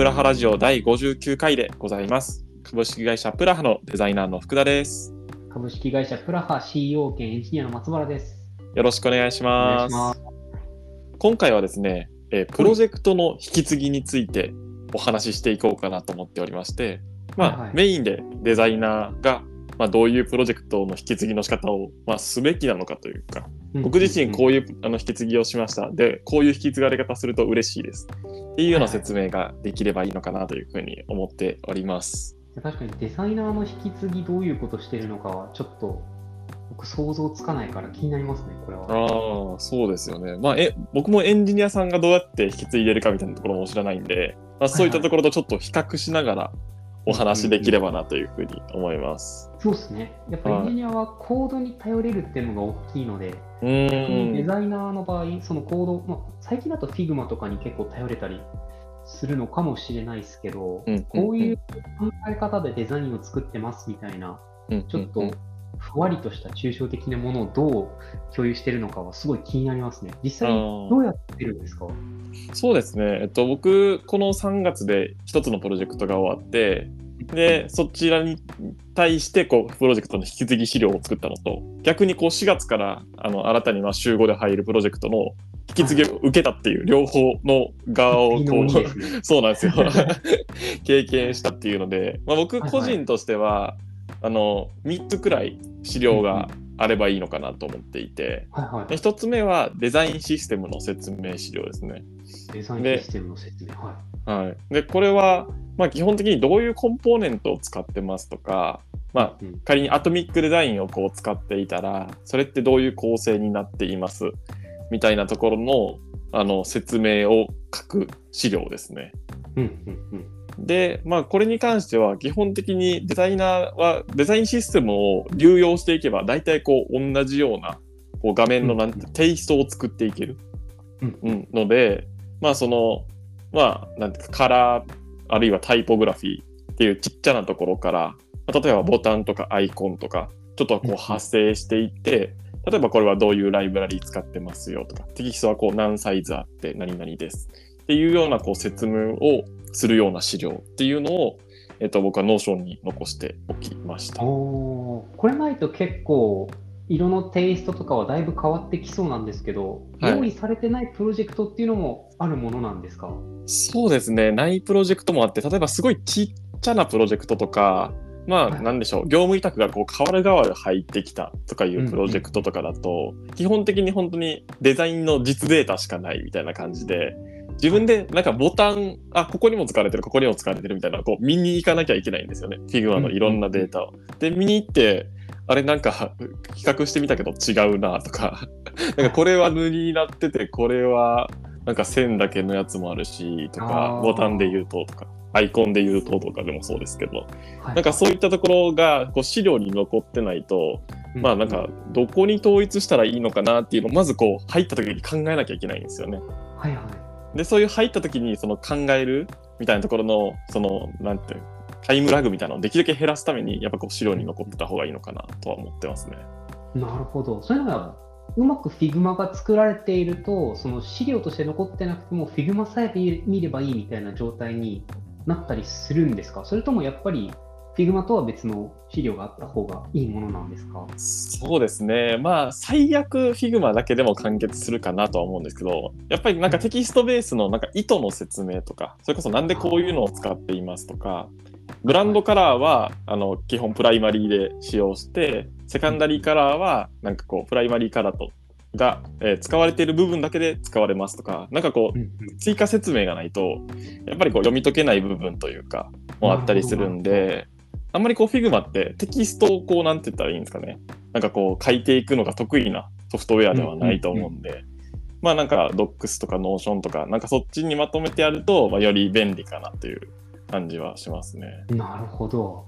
プラハラジオ第59回でございます。株式会社プラハのデザイナーの福田です。株式会社プラハ CEO 兼エンジニアの松原です。よろしくお願いします。ます。今回はですね、えープロジェクトの引き継ぎについてお話ししていこうかなと思っておりまして、まあ、はいはいメインでデザイナーが、まあ、どういうプロジェクトの引き継ぎの仕方を、まあ、すべきなのかというか、僕自身こういうあの引き継ぎをしました。で、こういう引き継がれ方すると嬉しいです。っていうような説明ができればいいのかなというふうに思っております。うん確かにデザイナーの引き継ぎどういうことしてるのかはちょっと僕想像つかないから気になりますね、これは。ああ、そうですよね。まあ、え、僕もエンジニアさんがどうやって引き継いでるかみたいなところも知らないんで、まあ、そういったところとちょっと比較しながらお話しできればなというふうに思います。そうですね。やっぱエンジニアはコードに頼れるっていうのが大きいので、う特にデ。ザイナーの場合、そのコード、まあ、最近だと Figma とかに結構頼れたりするのかもしれないですけど、うんこういう考え方でデザインを作ってますみたいな、うんちょっとふわりとした抽象的なものをどう共有してるのかはすごい気になりますね。実際どうやってるんですか？そうですね。えっと、僕、この3月で一つのプロジェクトが終わって、で、そちらに対して、こう、プロジェクトの引き継ぎ資料を作ったのと、逆にこう、4月から、あの、新たに、まあ、週5で入るプロジェクトの引き継ぎを受けたっていう両方の側を、いいこう。そうなんですよ。経験したっていうので、まあ、僕はい個人としては、あの、3つくらい資料があればいいのかなと思っていて、はいはで1つ目はデザインシステムの説明資料ですね。い。デザインシステムの説明。はい。はい、でこれは、まあ、基本的にどういうコンポーネントを使ってますとか、まあ、うん仮にアトミックデザインをこう使っていたらそれってどういう構成になっていますみたいなところのあの説明を書く資料ですね。うんうんうん。で、まあ、これに関しては基本的にデザイナーはデザインシステムを流用していけば大体こう同じようなこう画面のなんてテイストを作っていける。うん。うん、ので、まあその、まあ、なんていうか、カラー、あるいはタイポグラフィーっていうちっちゃなところから、まあ例えばボタンとかアイコンとか、ちょっとこううん。派生していって、例えばこれはどういうライブラリー使ってますよとか、テキストはこう何サイズあって何々ですっていうようなこう説明をするような資料っていうのを、えっと、僕は Notion に残しておきました。これないと結構色のテイストとかはだいぶ変わってきそうなんですけど、はい。用意されてないプロジェクトっていうのもあるものなんですか？そうですね、ないプロジェクトもあって、例えばすごいちっちゃなプロジェクトとか、まあ、はい。なんでしょう、業務委託がこう変わる変わる入ってきたとかいうプロジェクトとかだと、基本的に本当にデザインの実データしかないみたいな感じで、自分でなんかボタン、あ、ここにも使われてる、ここにも使われてるみたいな、こう見に行かなきゃいけないんですよね、Figma のいろんなデータを。で、見に行って、あれなんか比較してみたけど違うなとか、なんかこれは塗りになってて、これはなんか線だけのやつもあるし、とかボタンで言うととか、アイコンで言うととかでもそうですけど、はい。なんかそういったところがこう資料に残ってないと、まあなんかどこに統一したらいいのかなっていうのをまずこう入った時に考えなきゃいけないんですよね。はいはい。で、そういう入った時にその考えるみたいなところの、その、なんていうタイムラグみたいなのをできるだけ減らすために、やっぱこう資料に残ってた方がいいのかなとは思ってますね。なるほど。そういうのがうまく Figma が作られていると、その資料として残ってなくても Figma さえ見ればいいみたいな状態になったりするんですか？それともやっぱり Figma とは別の資料があった方がいいものなんですか？そうですね。まあ、最悪 Figma だけでも完結するかなとは思うんですけど、やっぱりなんかテキストベースのなんか意図の説明とか、それこそなんでこういうのを使っていますとか、ブランドカラーはあの基本プライマリーで使用して、セカンダリーカラーはなんかこうプライマリーカラーとが、えー使われている部分だけで使われますとか、なんかこう追加説明がないと、やっぱりこう読み解けない部分というか、もあったりするんで、あんまりこう Figma ってテキストをこうなんて言ったらいいんですかね。なんかこう書いていくのが得意なソフトウェアではないと思うんで、まあなんか Docs とか Notion とか、なんかそっちにまとめてやると、まあ、より便利かなっていう感じはしますね。なるほど。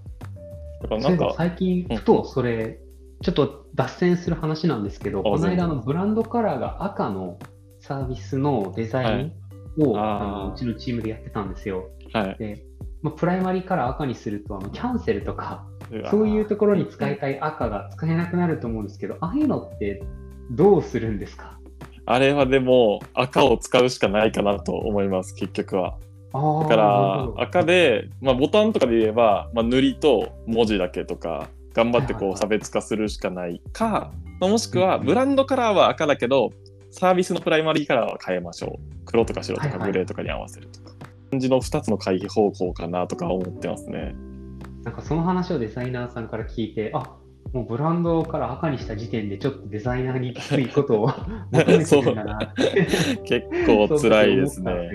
だからなんか、最近、うんふとそれ、ちょっと脱線する話なんですけど、あこの間のブランドカラーが赤のサービスのデザインを、はいあのうちのチームでやってたんですよ。はい。で、まあ、プライマリーカラー赤にするとあのキャンセルとかわそういうところに使いたい赤が使えなくなると思うんですけどああいうのってどうするんですか？あれはでも赤を使うしかないかなと思います、結局は。だから赤で、まあ、ボタンとかで言えば、まあ、塗りと文字だけとか頑張ってこう差別化するしかないか、まあもしくはブランドカラーは赤だけどサービスのプライマリーカラーは変えましょう。黒とか白とかグレーとかに合わせるとか、感じの2つの回避方法かなとか思ってますね。なんかその話をデザイナーさんから聞いて、あもうブランドから赤にした時点でちょっとデザイナーにきついことを求めてるんだな って。結構辛いですね。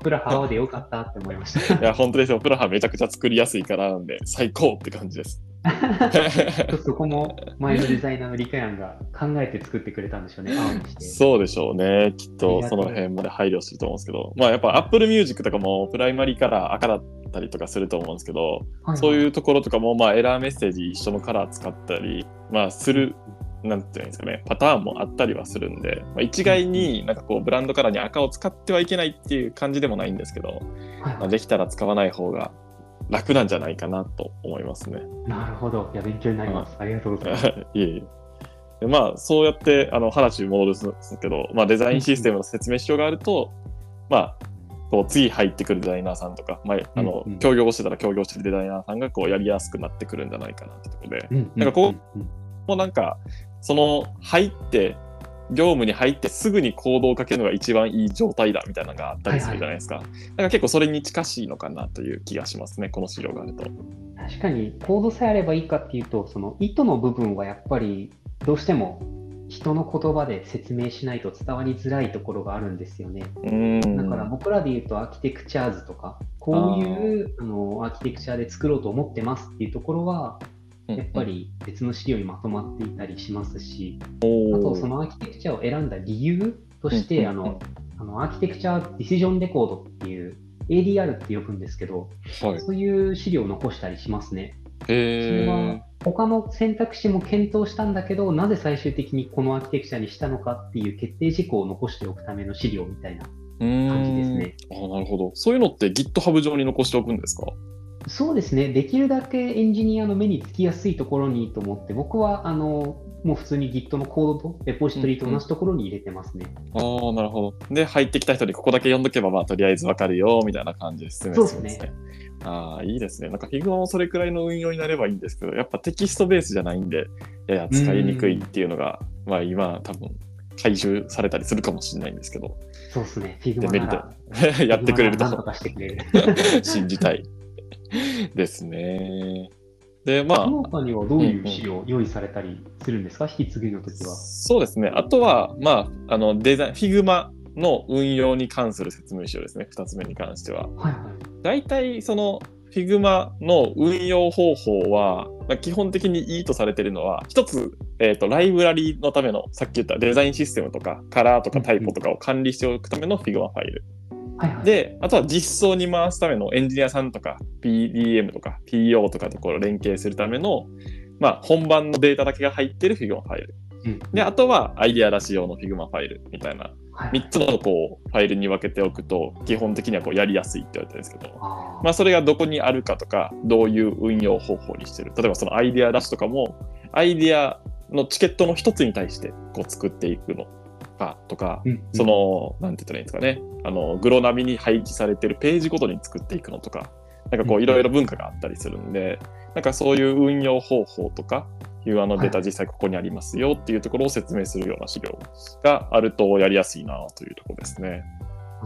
プラハ青でよかったって思いました。いや本当ですよプラハめちゃくちゃ作りやすいからなんで最高って感じです。ちょっとそこも前のデザイナーのリカヤンが考えて作ってくれたんでしょうね。そうでしょうね。きっとその辺まで配慮すると思うんですけど、まあやっぱ Apple Music とかもプライマリーカラー赤だったりとかすると思うんですけど、そうう。いうところとかもまあエラーメッセージ一緒のカラー使ったり、まあする、なんていうんですかね、パターンもあったりはするんで、まあ、一概になんかこうブランドカラーに赤を使ってはいけないっていう感じでもないんですけど、はいまあ、はいできたら使わない方が楽なんじゃないかなと思いますね。なるほど。いや、勉強になります。ありがとうございます。いえいえ。でまあ、そうやってあの話に戻るんですけど、まあ、デザインシステムの説明書があると、まあ、こう次入ってくるデザイナーさんとか、まあ、あのうんうん協業してたら協業してるデザイナーさんがこうやりやすくなってくるんじゃないかなってところで、うんなんかこうもうなんか、その入って、業務に入ってすぐに行動をかけるのが一番いい状態だみたいなのがあったりするじゃないですか。だから結構それに近しいのかなという気がしますね、この資料があると。確かにコードさえあればいいかっていうとその意図の部分はやっぱりどうしても人の言葉で説明しないと伝わりづらいところがあるんですよね。だから僕らで言うとアーキテクチャーズとかこういうあのアーキテクチャで作ろうと思ってますっていうところはうんやっぱ、り別の資料にまとまっていたりしますし、あとそのアーキテクチャを選んだ理由として、うんあのあのアーキテクチャディシジョンレコードっていう ADR って呼ぶんですけど、はい。そういう資料を残したりしますね。それへはー他の選択肢も検討したんだけど、なぜ最終的にこのアーキテクチャにしたのかっていう決定事項を残しておくための資料みたいな感じですね。あなるほど。そういうのって GitHub 上に残しておくんですか？そうですね、できるだけエンジニアの目につきやすいところにと思って、僕はあのもう普通に Git のコードとレポジトリと同じところに入れてますね。ああ、なるほど。で、入ってきた人にここだけ読んどけば、まあ、とりあえずわかるよ、みたいな感じで説明するんですね。ああ、いいですね。なんか Figma もそれくらいの運用になればいいんですけど、やっぱテキストベースじゃないんで、やや使いにくいっていうのが、まあ今多分、回収されたりするかもしれないんですけど、そうですね、デ Figma メリなット。ら やってくれると。とかしてくれる。信じたい ですね。で、まあ、その他にはどういう資料を用意されたりするんですか、引き継ぎの時は。そうですね。あとは、まあ、あの、デザイン、Figma の運用に関する説明書ですね。二つ目に関しては。はいはい。大体、その、Figma の運用方法は、まあ基本的にいいとされているのは、一つ、えっ、と、ライブラリのための、さっき言ったデザインシステムとか、カラーとかタイポとかを管理しておくための Figma ファイル。はいはい、で、あとは実装に回すためのエンジニアさんとか PDM とか PO とかところ連携するための、まあ、本番のデータだけが入ってる Figma ファイル。うん。で、あとはアイデア出し用の Figma ファイルみたいな、はい3つのこうファイルに分けておくと、基本的にはこうやりやすいって言われてるんですけど、まあ、それがどこにあるかとか、どういう運用方法にしてる。例えばそのアイデア出しとかも、アイデアのチケットの一つに対してこう作っていくのかとか、うんうんその、なんて言ったらいいんですかね、あの、グロナビに配置されてるページごとに作っていくのとか、なんかこううんいろいろ文化があったりするんで、なんかそういう運用方法とか、いうあのデータ実際ここにありますよっていうところを説明するような資料があるとやりやすいなというところですね。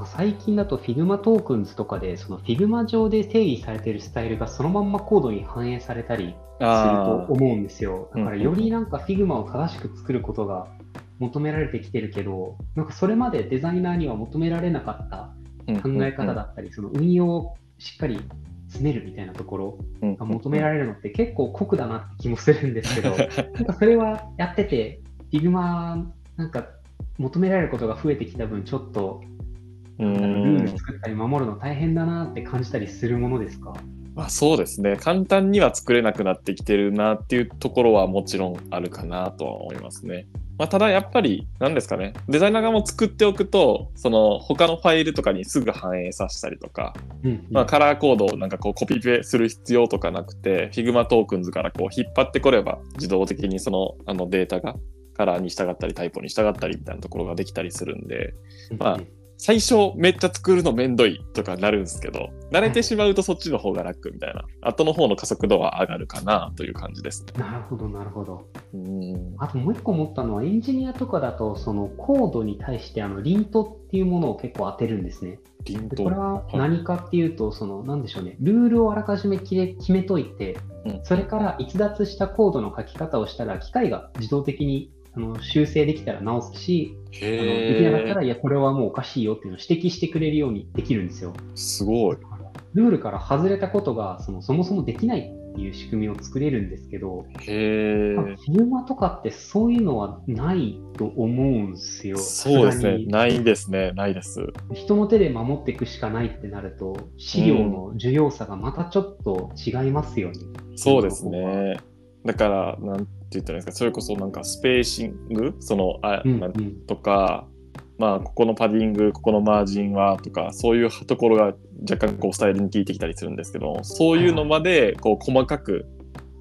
最近だと Figma トークンズとかで、その Figma 上で定義されているスタイルがそのまんまコードに反映されたりすると思うんですよ。だからよりなんか Figma を正しく作ることが求められてきてるけど、なんかそれまでデザイナーには求められなかった考え方だったり、その運用をしっかり詰めるみたいなところが求められるのって結構酷だなって気もするんですけど、なんかそれはやってて、Figma なんか求められることが増えてきた分、ちょっとうルんール作ったり守るの大変だなって感じたりするものですか？まあそうですね。簡単には作れなくなってきてるなっていうところはもちろんあるかなとは思いますね。まあただやっぱり何ですかね。デザイナー側も作っておくと、その他のファイルとかにすぐ反映させたりとか、うんうんまあカラーコードをなんかこうコピペする必要とかなくて、Figma トークンズからこう引っ張ってこれば自動的にそのあのデータがカラーに従ったりタイプに従ったりみたいなところができたりするんで、まあ最初めっちゃ作るのめんどいとかなるんですけど、慣れてしまうとそっちの方が楽みたいな、後の方の加速度は上がるかなという感じですね。なるほど、なるほど。うん。あともう一個思ったのは、エンジニアとかだと、そのコードに対してあのリントっていうものを結構当てるんですね。リント。でこれは何かっていうと、その、なんでしょうね、ルールをあらかじめ決め決めといてうん、それから逸脱したコードの書き方をしたら、機械が自動的にあの修正できたら直すし、あのできなかったへら、いや、これはもうおかしいよっていうのを指摘してくれるようにできるんですよ。ーすごい。ルールから外れたことがそのそもそもできないっていう仕組みを作れるんですけど、へえ。まあフィルマとかってそういうのはないと思うんですよ。そうですね。ないですね。ないです。人の手で守っていくしかないってなると、資料の重要さがまたちょっと違いますよね。そうですね。だから、なんて言ったらいいんですか、それこそなんかスペーシング？その、あ、うんなんとか、まあ、ここのパディング、ここのマージンはとか、そういうところが若干こうスタイルに効いてきたりするんですけど、そういうのまでこう細かく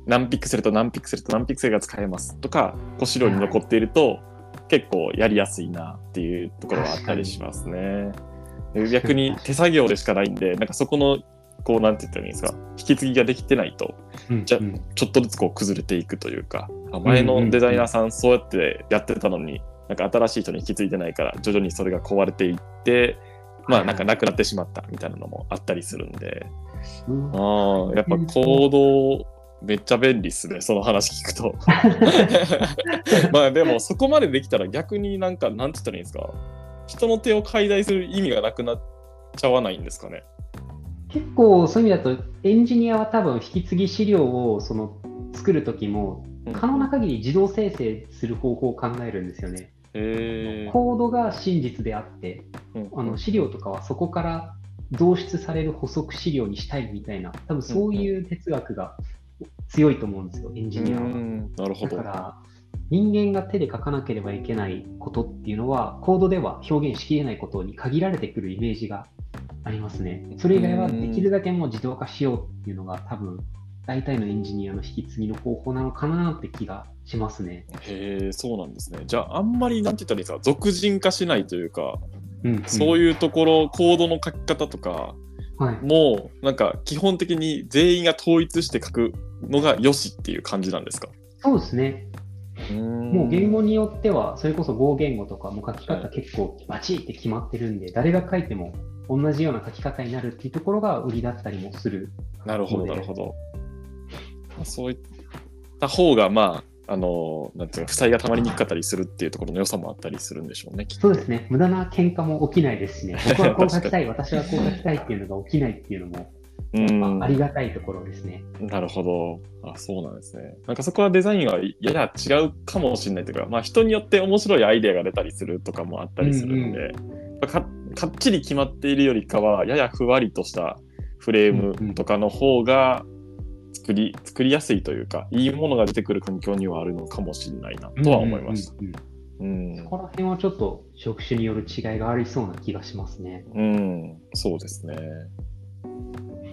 何ピクセルと何ピクセルと何ピクセルが使えますとか、こう資料に残っていると、結構やりやすいなっていうところはあったりしますね。で逆に手作業でしかないんで、なんかそこの、こう、なんて言ったらいいんですか、引き継ぎができてないと、じゃうん。うんちょっとずつこう崩れていくというか、あ前のデザイナーさんそうやってやってたのに、なんか新しい人に引き継いでないから、徐々にそれが壊れていって、まあなんかなくなってしまったみたいなのもあったりするんで、うん。ああ、やっぱ行動めっちゃ便利っすね、その話聞くと。まあでもそこまでできたら逆になんか、なんて言ったらいいんですか、人の手を介在する意味がなくなっちゃわないんですかね？結構そういう意味だと、エンジニアは多分引き継ぎ資料をその作るときも、可能な限り自動生成する方法を考えるんですよね。へえコードが真実であって、うんあの資料とかはそこから導出される補足資料にしたいみたいな、多分そういう哲学が強いと思うんですよ、エンジニアは。うんなるほどだか。ら、人間が手で書かなければいけないことっていうのは、コードでは表現しきれないことに限られてくるイメージがありますね。それ以外はできるだけもう自動化しようっていうのが多分、大体のエンジニアの引き継ぎの方法なのかなって気がしますね。へえ、そうなんですね。じゃあ、あんまり、なんて言ったらいいですか、俗人化しないというか、うん、そういうところ、コードの書き方とかはい。も、なんか、基本的に全員が統一して書くのが良しっていう感じなんですか？そうですね。ももう言語によっては、それこそ語言語とかも書き方結構バチって決まってるんで、誰が書いても同じような書き方になるっていうところが売りだったりもする。なるほど、なるほど。まあそういった方が、まあ、あの、なんていうか、負債がたまりにくかったりするっていうところの良さもあったりするんでしょうね、そうですね。無駄な喧嘩も起きないですしね。僕はこう書きたい、私はこう書きたいっていうのが起きないっていうのも、うんあありがたいところですね。なるほど。あ、そうなんですね。なんかそこはデザインはやや違うかもしれないというか、まあ人によって面白いアイデアが出たりするとかもあったりするんで、かかっちり決まっているよりかは、ややふわりとしたフレームとかの方が作り、作りやすいというか、いいものが出てくる環境にはあるのかもしれないなとは思いました。うんうんうんうんそこら辺はちょっと職種による違いがありそうな気がしますね。うん、そうですね。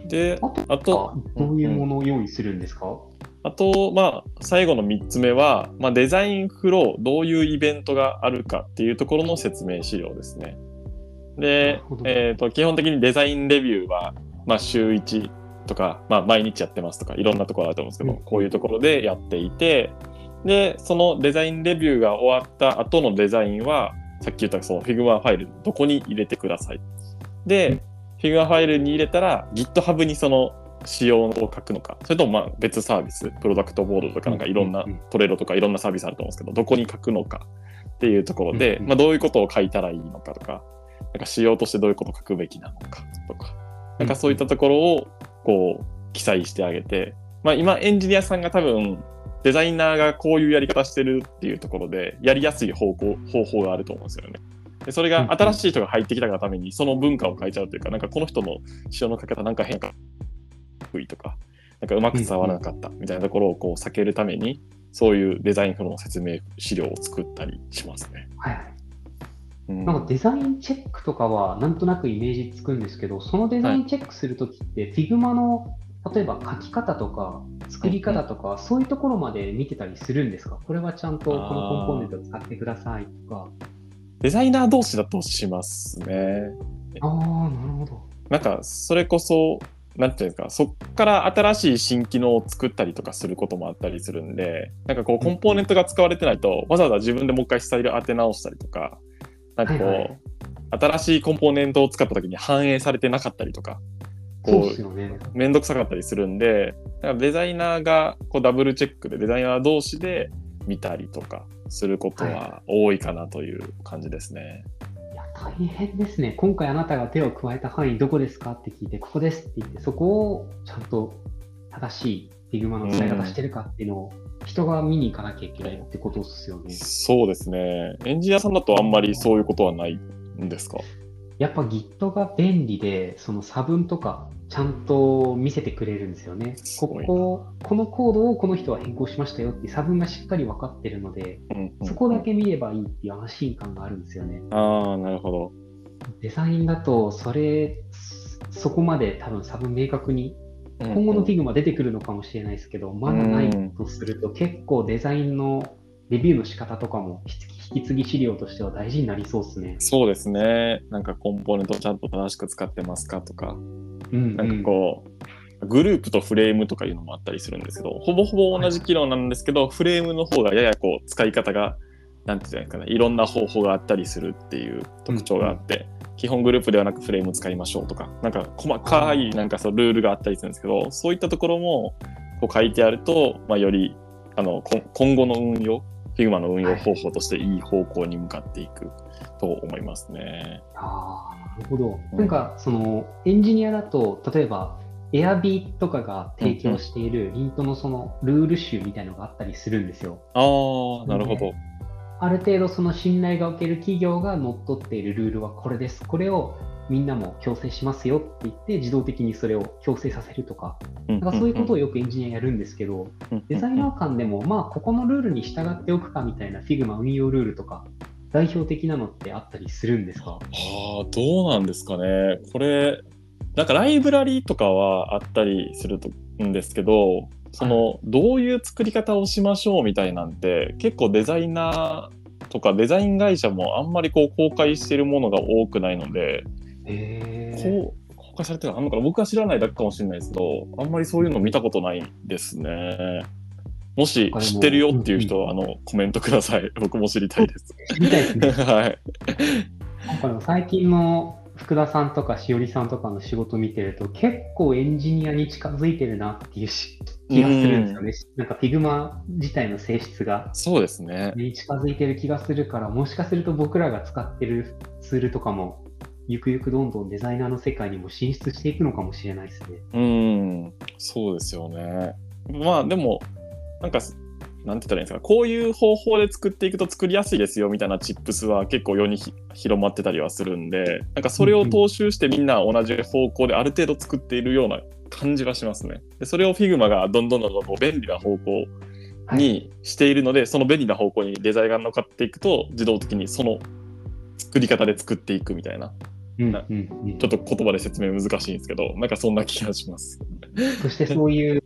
で、あとあと、どういうものを用意するんですか、あと、まあ、最後の3つ目は、まあ、デザインフロー、どういうイベントがあるかっていうところの説明資料ですね。でえー、と基本的にデザインレビューは、まあ、週1とか、まあ、毎日やってますとか、いろんなところあると思うんですけど、うん。こういうところでやっていて、で、そのデザインレビューが終わった後のデザインは、さっき言ったその Figma ファイル、どこに入れてください。で、うん。Figma ファイルに入れたら GitHub にその仕様を書くのか、それともまあ別サービス、プロダクトボードとかなんかいろんなうん。うんトレードとかいろんなサービスあると思うんですけど、どこに書くのかっていうところで、うんうん。まあどういうことを書いたらいいのかとか、なんか仕様としてどういうことを書くべきなのかとか、なんかそういったところをこう記載してあげて、まあ今エンジニアさんが多分デザイナーがこういうやり方してるっていうところでやりやすい方向方法があると思うんですよね。でそれが新しい人が入ってきたがためにその文化を変えちゃうというか、なんかこの人の仕様の書き方なんか変化不意とか、なんかうまく伝わらなかったみたいなところをこう避けるために、そういうデザインフローの説明資料を作ったりしますね。はい。うんなんかデザインチェックとかはなんとなくイメージつくんですけど、そのデザインチェックするときって、Figma の例えば書き方とか作り方とか、そういうところまで見てたりするんですか？これはちゃんとこのコンポーネントを使ってくださいとか。デザイナー同士だとしますね。ああ、なるほど。なんか、それこそ、なんていうんですか、そっから新しい新機能を作ったりとかすることもあったりするんで、なんかこう、コンポーネントが使われてないと、わざわざ自分でもう一回スタイル当て直したりとか、なんかこう、はいはい新しいコンポーネントを使った時に反映されてなかったりとか、こ。う、めんどくさかったりするんで、だからデザイナーがこうダブルチェックで、デザイナー同士で見たりとかすることは多いかなという感じですね。いや、大変ですね。今回あなたが手を加えた範囲どこですかって聞いて、ここですって言って、そこをちゃんと正しい Figma の使い方してるかっていうのを、人が見に行かなきゃいけないってことですよね。そうですね。エンジニアさんだとあんまりそういうことはないんですか？やっぱ Git が便利で、その差分とかちゃんと見せてくれるんですよね。ここ、このコードをこの人は変更しましたよって差分がしっかり分かってるので、うんうんそこだけ見ればいいっていう安心感があるんですよね。ああ、なるほど。デザインだと、それ、そこまで多分差分明確に今後の Figma 出てくるのかもしれないですけど、まだないとすると、結構デザインのレビューの仕方とかも引き継ぎ資料としては大事になりそうですね。そうですね。なんかコンポーネントちゃんと正しく使ってますかとか、うん、なんかこう、グループとフレームとかいうのもあったりするんですけど、ほぼほぼ同じ機能なんですけど、フレームの方がややこう使い方が、なんていうんですかね、いろんな方法があったりするっていう特徴があって、基本グループではなくフレーム使いましょうとか、なんか細かいなんかそうルールがあったりするんですけど、そういったところもこう書いてあると、まあ、よりあのこ今後の運用、Figma の運用方法としていい方向に向かっていくと思いますね。ああ、なるほど。うんなんか、その、エンジニアだと、例えば、Airb とかが提供しているリントのそのルール集みたいのがあったりするんですよ。ああ、なるほど。ある程度その信頼がおける企業が乗っ取っているルールはこれです。これをみんなも強制しますよって言って自動的にそれを強制させるとか、なんかそういうことをよくエンジニアやるんですけど、デザイナー間でもまあここのルールに従っておくかみたいな Figma 運用ルールとか代表的なのってあったりするんですか？ああ、どうなんですかね。これ、なんかライブラリとかはあったりするとんですけど、その、どういう作り方をしましょうみたいなんて、結構デザイナーとかデザイン会社もあんまりこう公開してるものが多くないので、へーこう、公開されてるのあんのかな僕は知らないだけかもしれないですけど、あんまりそういうの見たことないですね。もし知ってるよっていう人は、あの、コメントください。僕も知りたいです。知りたいですね。はい。なんかでも最近の福田さんとかしおりさんとかの仕事見てると結構エンジニアに近づいてるなっていうし気がするんですよね。なんか Figma 自体の性質がそうですね。に近づいてる気がするから、もしかすると僕らが使ってるツールとかもゆくゆくどんどんデザイナーの世界にも進出していくのかもしれないですね。うん、そうですよね。まあでも、なんか、なんて言ったらいいんですか、こういう方法で作っていくと作りやすいですよみたいなチップスは結構世にひ広まってたりはするんで、なんかそれを踏襲してみんな同じ方向である程度作っているような感じはしますね。でそれを Figma がどんどんどんどんこう便利な方向はい、にしているので、その便利な方向にデザインが乗っかっていくと、自動的にその作り方で作っていくみたいな、うんなうんうんちょっと言葉で説明難しいんですけど、なんかそんな気がします。そしてそういう、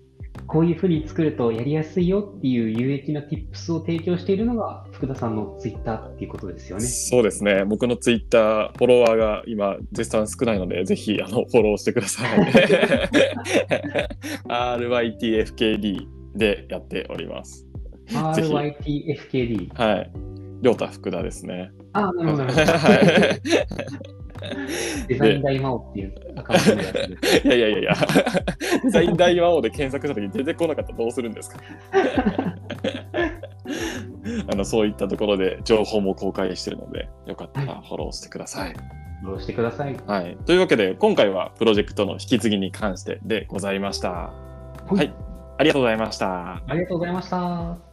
こういうふうに作るとやりやすいよっていう有益な Tips を提供しているのが福田さんの Twitter っていうことですよね。そうですね。僕のツイッター、フォロワーが今、絶賛少ないので、ぜひ、あの、フォローしてください。RYTFKD でやっております。RYTFKD。はい。りょうた福田ですね。あ、なるほど、デザイン大魔王っていうアカウントのやつで。い。いやいやいやいや、デ ザイン大魔王で検索したときに出てこなかったらどうするんですか？あのそういったところで情報も公開してるので、よかったらフォローしてください。フォローしてください。はい。というわけで、今回はプロジェクトの引き継ぎに関してでございました。はいはい。ありがとうございました。ありがとうございました。